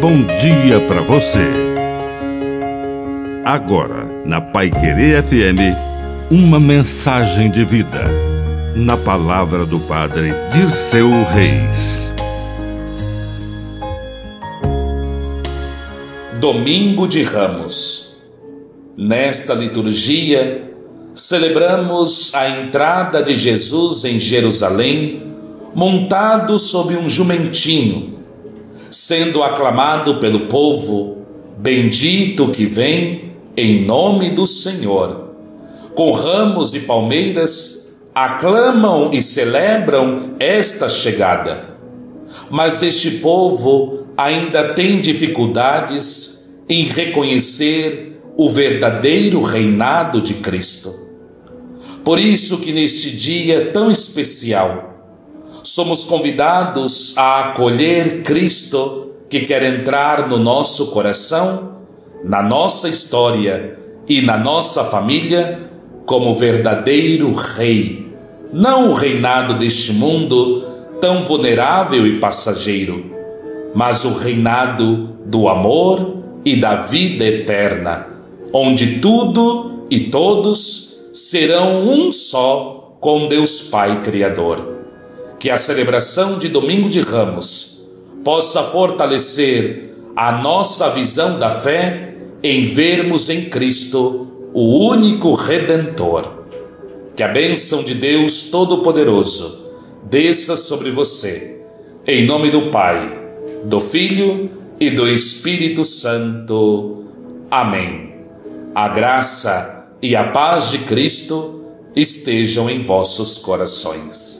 bom dia para você. Agora, na Pai Querer FM, uma mensagem de vida. Na palavra do Padre Dirceu Reis. Domingo de Ramos. Nesta liturgia, celebramos a entrada de Jesus em Jerusalém, montado sobre um jumentinho sendo aclamado pelo povo: Bendito que vem em nome do Senhor. Com ramos e palmeiras, aclamam e celebram esta chegada. Mas este povo ainda tem dificuldades em reconhecer o verdadeiro reinado de Cristo. Por isso que neste dia tão especial, somos convidados a acolher Cristo que quer entrar no nosso coração, na nossa história e na nossa família como verdadeiro Rei, não o reinado deste mundo tão vulnerável e passageiro, mas o reinado do amor e da vida eterna, onde tudo e todos serão um só com Deus Pai Criador que a celebração de Domingo de Ramos possa fortalecer a nossa visão da fé em vermos em Cristo o único Redentor. Que a bênção de Deus Todo-Poderoso desça sobre você, em nome do Pai, do Filho e do Espírito Santo. Amém. A graça e a paz de Cristo estejam em vossos corações.